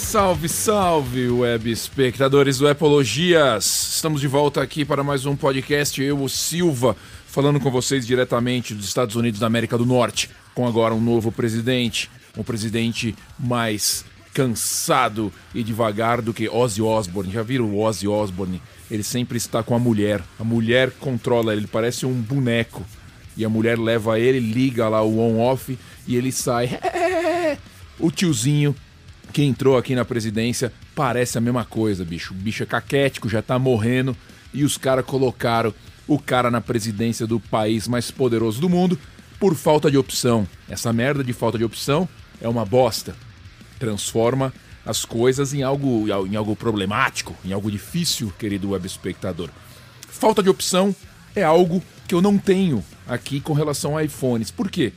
Salve, salve, web espectadores do Epologias! Estamos de volta aqui para mais um podcast. Eu, o Silva, falando com vocês diretamente dos Estados Unidos da América do Norte, com agora um novo presidente, um presidente mais cansado e devagar do que Ozzy Osbourne. Já viram o Ozzy Osbourne? Ele sempre está com a mulher. A mulher controla ele, ele parece um boneco. E a mulher leva ele, liga lá o on-off e ele sai. O tiozinho que entrou aqui na presidência parece a mesma coisa, bicho. O bicho é caquético, já tá morrendo. E os caras colocaram o cara na presidência do país mais poderoso do mundo por falta de opção. Essa merda de falta de opção é uma bosta. Transforma as coisas em algo, em algo problemático, em algo difícil, querido web espectador. Falta de opção é algo que eu não tenho aqui com relação a iPhones. Por quê?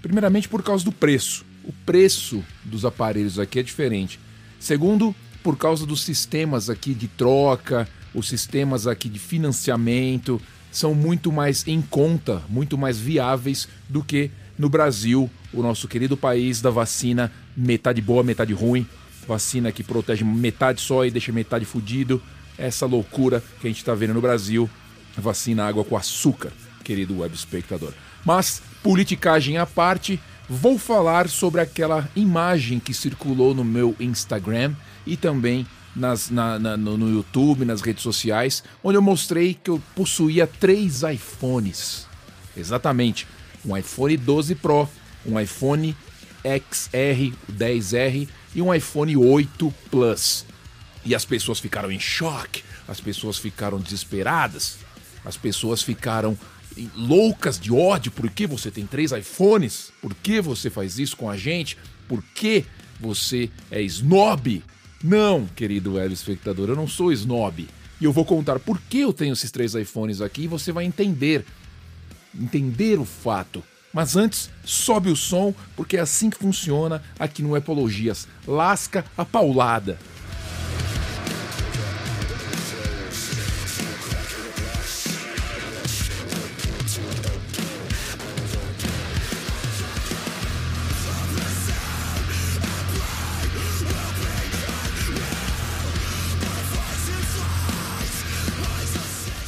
Primeiramente por causa do preço. O preço dos aparelhos aqui é diferente. Segundo, por causa dos sistemas aqui de troca, os sistemas aqui de financiamento são muito mais em conta, muito mais viáveis do que no Brasil, o nosso querido país da vacina, metade boa, metade ruim, vacina que protege metade só e deixa metade fudido. Essa loucura que a gente está vendo no Brasil, vacina água com açúcar, querido web espectador. Mas, politicagem à parte, vou falar sobre aquela imagem que circulou no meu Instagram e também nas, na, na, no, no YouTube, nas redes sociais, onde eu mostrei que eu possuía três iPhones. Exatamente, um iPhone 12 Pro, um iPhone XR 10R e um iPhone 8 Plus. E as pessoas ficaram em choque, as pessoas ficaram desesperadas, as pessoas ficaram loucas de ódio. Por que você tem três iPhones? Por que você faz isso com a gente? Por que você é snob? Não, querido web espectador, eu não sou snob. E eu vou contar por que eu tenho esses três iPhones aqui e você vai entender. Entender o fato. Mas antes, sobe o som, porque é assim que funciona aqui no Epologias. Lasca a paulada.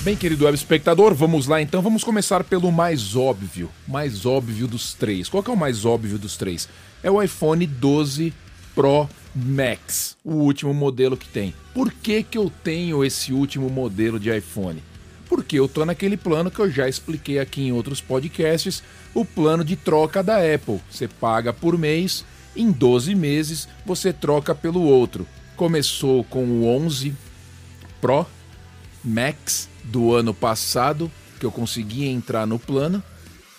Bem, querido web espectador, vamos lá então. Vamos começar pelo mais óbvio. Mais óbvio dos três. Qual que é o mais óbvio dos três? É o iPhone 12 Pro Max, o último modelo que tem. Por que, que eu tenho esse último modelo de iPhone? Porque eu tô naquele plano que eu já expliquei aqui em outros podcasts, o plano de troca da Apple. Você paga por mês, em 12 meses você troca pelo outro. Começou com o 11 Pro Max do ano passado, que eu consegui entrar no plano,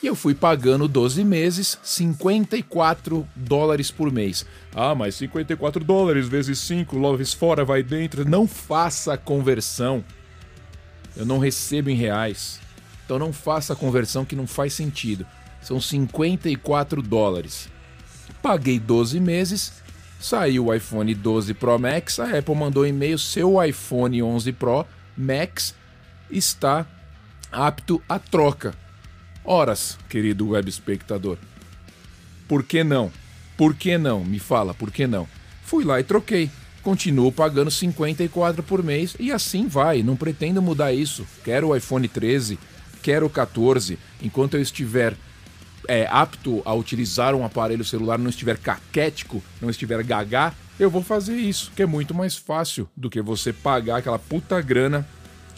e eu fui pagando 12 meses, 54 dólares por mês. Ah, mas 54 dólares vezes 5, loves fora, vai dentro. Não faça a conversão. Eu não recebo em reais. Então não faça a conversão que não faz sentido. São 54 dólares. Paguei 12 meses, saiu o iPhone 12 Pro Max, a Apple mandou um e-mail, seu iPhone 11 Pro Max está apto à troca. Horas, querido web espectador. Por que não? Por que não? Me fala, por que não? Fui lá e troquei. Continuo pagando 54 por mês e assim vai. Não pretendo mudar isso. Quero o iPhone 13, quero o 14. Enquanto eu estiver é, apto a utilizar um aparelho celular, não estiver caquético, não estiver gagá, eu vou fazer isso, que é muito mais fácil do que você pagar aquela puta grana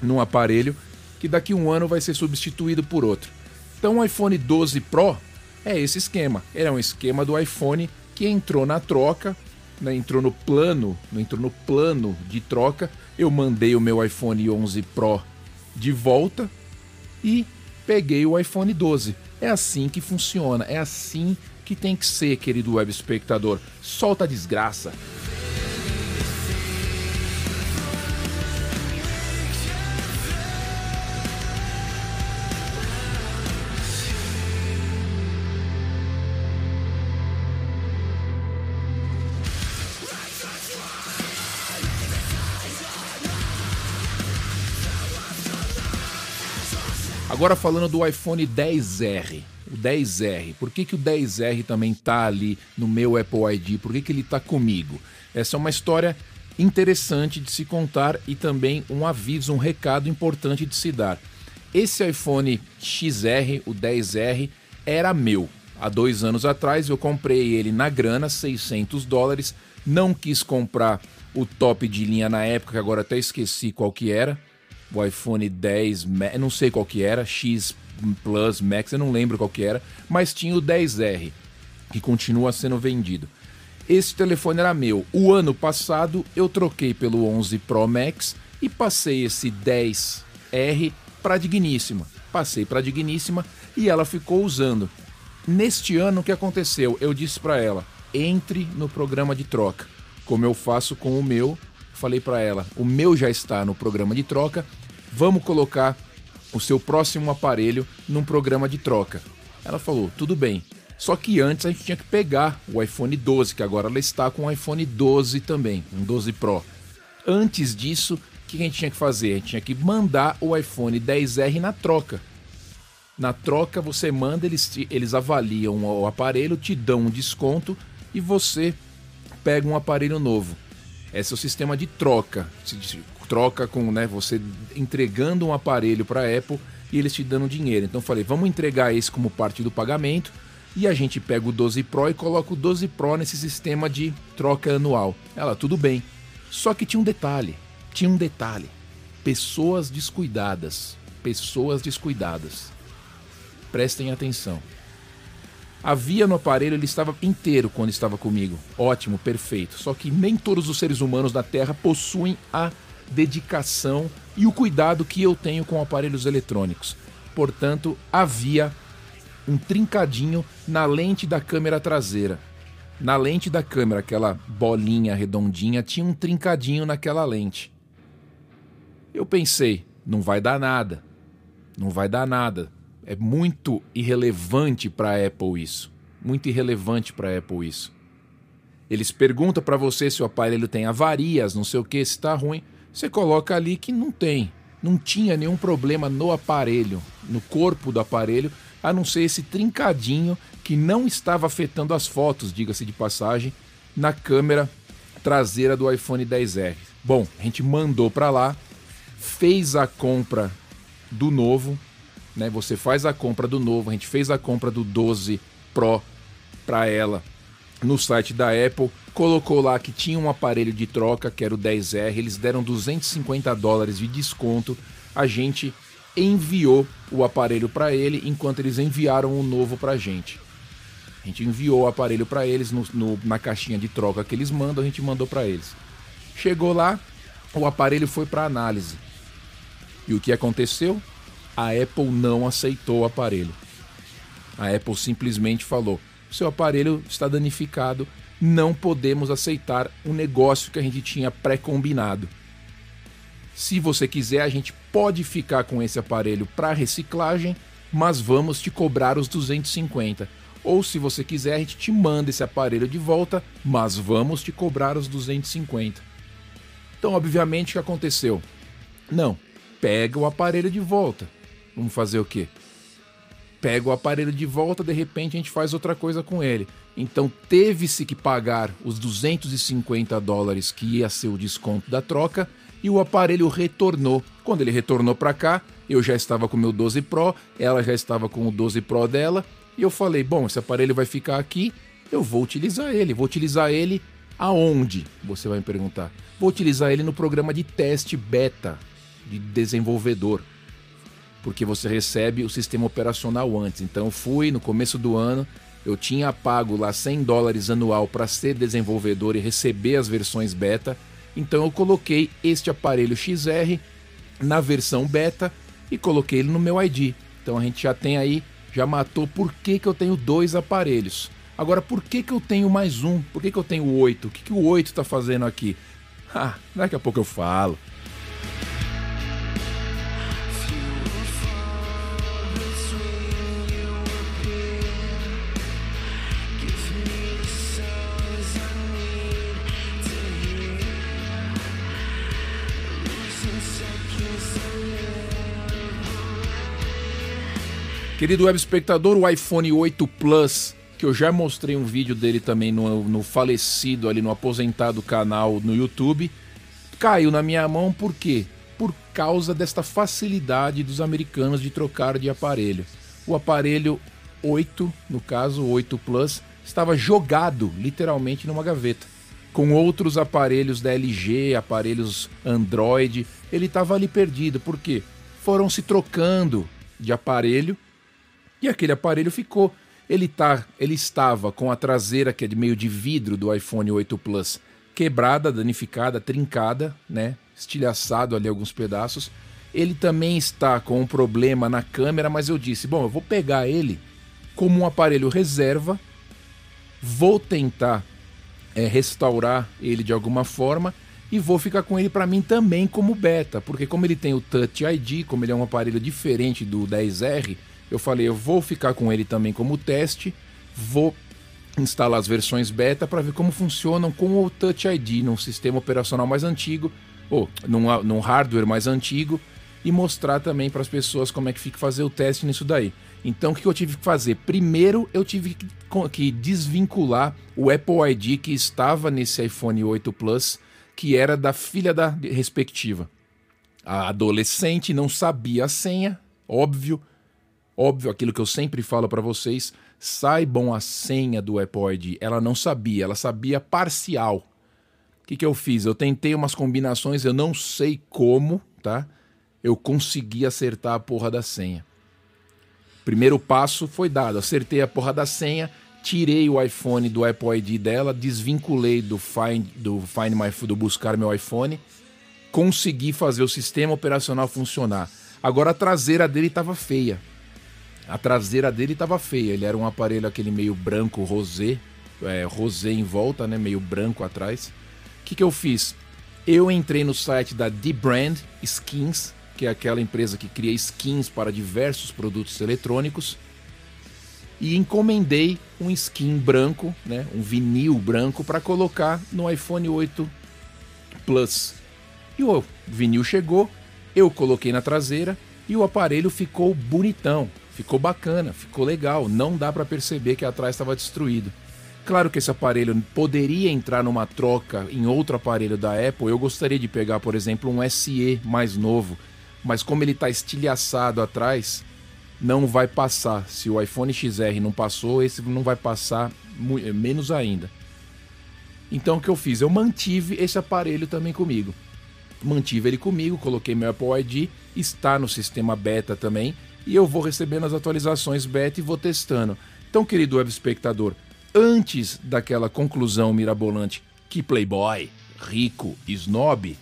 num aparelho que daqui um ano vai ser substituído por outro. Então o iPhone 12 Pro é esse esquema. Ele é um esquema do iPhone que entrou na troca, né, entrou no plano, entrou no plano de troca. Eu mandei o meu iPhone 11 Pro de volta e peguei o iPhone 12. É assim que funciona, é assim que tem que ser, querido web espectador. Solta a desgraça. Agora falando do iPhone 10R. O 10R. Por que, que o 10R também está ali no meu Apple ID? Por que, que ele está comigo? Essa é uma história interessante de se contar e também um aviso, um recado importante de se dar. Esse iPhone XR, o 10R, era meu. Há dois anos atrás eu comprei ele na grana, 600 dólares. Não quis comprar o top de linha na época, que agora até esqueci qual que era. O iPhone 10, não sei qual que era, X Plus Max, eu não lembro qual que era, mas tinha o 10R, que continua sendo vendido. Esse telefone era meu. O ano passado eu troquei pelo 11 Pro Max e passei esse 10R para Digníssima. Passei para Digníssima e ela ficou usando. Neste ano o que aconteceu? Eu disse para ela: entre no programa de troca, como eu faço com o meu. Falei para ela: o meu já está no programa de troca. Vamos colocar o seu próximo aparelho num programa de troca. Ela falou: tudo bem. Só que antes a gente tinha que pegar o iPhone 12, que agora ela está com o iPhone 12 também, um 12 Pro. Antes disso, o que a gente tinha que fazer? A gente tinha que mandar o iPhone 10R na troca. Na troca, você manda, eles, eles avaliam o aparelho, te dão um desconto e você pega um aparelho novo. Esse é o sistema de troca. Troca com né, você entregando um aparelho para a Apple e eles te dando dinheiro. Então falei, vamos entregar esse como parte do pagamento e a gente pega o 12 Pro e coloca o 12 Pro nesse sistema de troca anual. Ela, tudo bem. Só que tinha um detalhe. Tinha um detalhe. Pessoas descuidadas. Pessoas descuidadas. Prestem atenção. Havia no aparelho, ele estava inteiro quando estava comigo. Ótimo, perfeito. Só que nem todos os seres humanos da Terra possuem a dedicação e o cuidado que eu tenho com aparelhos eletrônicos. Portanto, havia um trincadinho na lente da câmera traseira. Na lente da câmera, aquela bolinha redondinha, tinha um trincadinho naquela lente. Eu pensei, não vai dar nada. Não vai dar nada. É muito irrelevante para a Apple isso. Muito irrelevante para a Apple isso. Eles perguntam para você se o aparelho tem avarias, não sei o que, se está ruim. Você coloca ali que não tem. Não tinha nenhum problema no aparelho, no corpo do aparelho a não ser esse trincadinho que não estava afetando as fotos, diga-se de passagem, na câmera traseira do iPhone 10R. Bom, a gente mandou para lá, fez a compra do novo, né? Você faz a compra do novo, a gente fez a compra do 12 Pro para ela no site da Apple, colocou lá que tinha um aparelho de troca, que era o 10R, eles deram 250 dólares de desconto. A gente enviou o aparelho para ele, enquanto eles enviaram o novo para a gente. A gente enviou o aparelho para eles no, no, na caixinha de troca que eles mandam, a gente mandou para eles. Chegou lá, o aparelho foi para análise. E o que aconteceu? A Apple não aceitou o aparelho. A Apple simplesmente falou: seu aparelho está danificado, não podemos aceitar o negócio que a gente tinha pré-combinado. Se você quiser, a gente pode ficar com esse aparelho para reciclagem, mas vamos te cobrar os 250. Ou se você quiser, a gente te manda esse aparelho de volta, mas vamos te cobrar os 250. Então, obviamente, o que aconteceu? Não, pega o aparelho de volta. Vamos fazer o quê? Pega o aparelho de volta, de repente a gente faz outra coisa com ele. Então teve-se que pagar os 250 dólares que ia ser o desconto da troca e o aparelho retornou. Quando ele retornou para cá, eu já estava com o meu 12 Pro, ela já estava com o 12 Pro dela, e eu falei: bom, esse aparelho vai ficar aqui, eu vou utilizar ele. Vou utilizar ele aonde? Você vai me perguntar. Vou utilizar ele no programa de teste beta de desenvolvedor. Porque você recebe o sistema operacional antes. Então fui no começo do ano, eu tinha pago lá 100 dólares anual para ser desenvolvedor e receber as versões beta. Então eu coloquei este aparelho XR na versão beta e coloquei ele no meu ID. Então a gente já tem aí, já matou por que, que eu tenho dois aparelhos. Agora, por que, que eu tenho mais um? Por que, que eu tenho oito? O que, que o oito está fazendo aqui? Ah, daqui a pouco eu falo. Querido web espectador, o iPhone 8 Plus, que eu já mostrei um vídeo dele também no, no falecido, ali no aposentado canal no YouTube, caiu na minha mão por quê? Por causa desta facilidade dos americanos de trocar de aparelho. O aparelho 8, no caso, o 8 Plus, estava jogado literalmente numa gaveta. Com outros aparelhos da LG, aparelhos Android, ele estava ali perdido. Por quê? Foram se trocando de aparelho e aquele aparelho ficou. Ele, tá, ele estava com a traseira, que é de meio de vidro do iPhone 8 Plus, quebrada, danificada, trincada, né? Estilhaçado ali alguns pedaços. Ele também está com um problema na câmera, mas eu disse: bom, eu vou pegar ele como um aparelho reserva, vou tentar é, restaurar ele de alguma forma e vou ficar com ele para mim também como beta, porque como ele tem o Touch ID, como ele é um aparelho diferente do 10R, eu falei, eu vou ficar com ele também como teste, vou instalar as versões beta para ver como funcionam com o Touch ID num sistema operacional mais antigo, ou num, num hardware mais antigo, e mostrar também para as pessoas como é que fica fazer o teste nisso daí. Então o que eu tive que fazer? Primeiro eu tive que, desvincular o Apple ID que estava nesse iPhone 8 Plus, que era da filha da respectiva. A adolescente não sabia a senha, óbvio, Óbvio, aquilo que eu sempre falo para vocês, saibam a senha do ID. Ela não sabia, ela sabia parcial. O que, que eu fiz? Eu tentei umas combinações, eu não sei como, tá? Eu consegui acertar a porra da senha. Primeiro passo foi dado, acertei a porra da senha, tirei o iPhone do ID dela, desvinculei do Find, do Find My do buscar meu iPhone, consegui fazer o sistema operacional funcionar. Agora a traseira dele estava feia. A traseira dele estava feia, ele era um aparelho aquele meio branco rosé, é, rosé em volta, né, meio branco atrás. O que, que eu fiz? Eu entrei no site da D-Brand Skins, que é aquela empresa que cria skins para diversos produtos eletrônicos, e encomendei um skin branco, né, um vinil branco para colocar no iPhone 8 Plus. E o vinil chegou, eu coloquei na traseira e o aparelho ficou bonitão. Ficou bacana, ficou legal, não dá para perceber que atrás estava destruído. Claro que esse aparelho poderia entrar numa troca em outro aparelho da Apple. Eu gostaria de pegar, por exemplo, um SE mais novo, mas como ele está estilhaçado atrás, não vai passar. Se o iPhone XR não passou, esse não vai passar menos ainda. Então o que eu fiz? Eu mantive esse aparelho também comigo. Mantive ele comigo, coloquei meu Apple ID, está no sistema beta também e eu vou recebendo as atualizações beta e vou testando. Então, querido web espectador, antes daquela conclusão mirabolante que Playboy, rico, snob,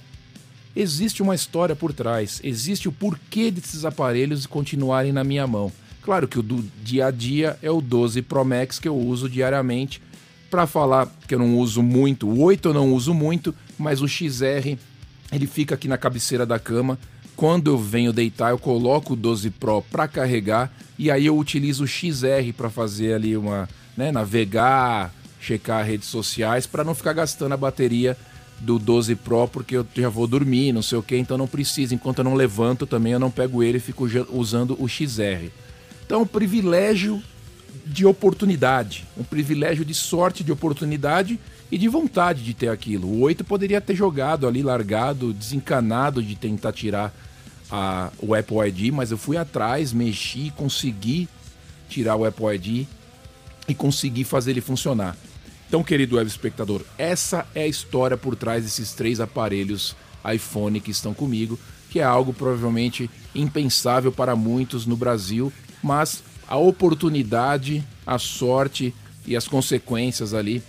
existe uma história por trás, existe o porquê desses aparelhos continuarem na minha mão. Claro que o do dia a dia é o 12 Pro Max que eu uso diariamente. Para falar que eu não uso muito, o 8 eu não uso muito, mas o XR ele fica aqui na cabeceira da cama quando eu venho deitar, eu coloco o 12 Pro para carregar e aí eu utilizo o XR para fazer ali uma, né, navegar, checar redes sociais para não ficar gastando a bateria do 12 Pro porque eu já vou dormir, não sei o que, então não precisa. Enquanto eu não levanto também eu não pego ele e fico usando o XR. Então, privilégio de oportunidade, um privilégio de sorte de oportunidade e de vontade de ter aquilo. O 8 poderia ter jogado ali, largado, desencanado de tentar tirar a, o Apple ID, mas eu fui atrás, mexi, consegui tirar o Apple ID e consegui fazer ele funcionar. Então, querido web espectador, essa é a história por trás desses três aparelhos iPhone que estão comigo, que é algo provavelmente impensável para muitos no Brasil, mas a oportunidade, a sorte e as consequências ali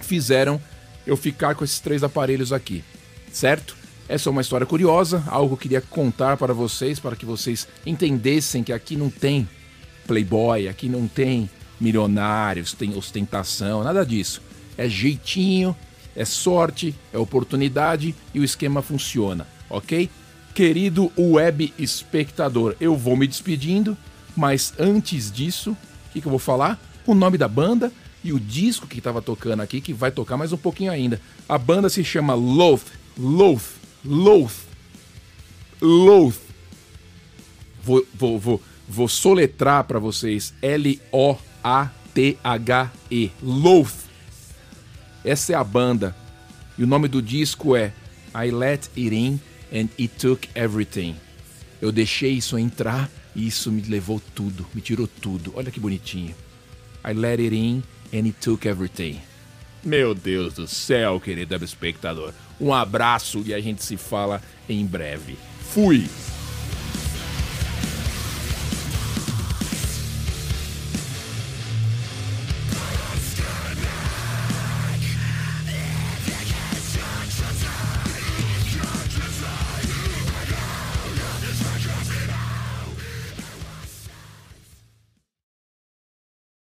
fizeram eu ficar com esses três aparelhos aqui, certo? Essa é uma história curiosa, algo que eu queria contar para vocês, para que vocês entendessem que aqui não tem playboy, aqui não tem milionários, tem ostentação, nada disso. É jeitinho, é sorte, é oportunidade e o esquema funciona, ok? Querido web espectador, eu vou me despedindo, mas antes disso, o que, que eu vou falar? O nome da banda e o disco que estava tocando aqui, que vai tocar mais um pouquinho ainda. A banda se chama Loath, Loath, Loath, Loath. Vou, vou, vou, Vou soletrar para vocês L-O-A-T-H-E. Loath. Essa é a banda. E o nome do disco é I Let It In and It Took Everything. Eu deixei isso entrar e isso me levou tudo, me tirou tudo. Olha que bonitinho. I let it in and it took everything. Meu Deus do céu, querido espectador. Um abraço e a gente se fala em breve. Fui!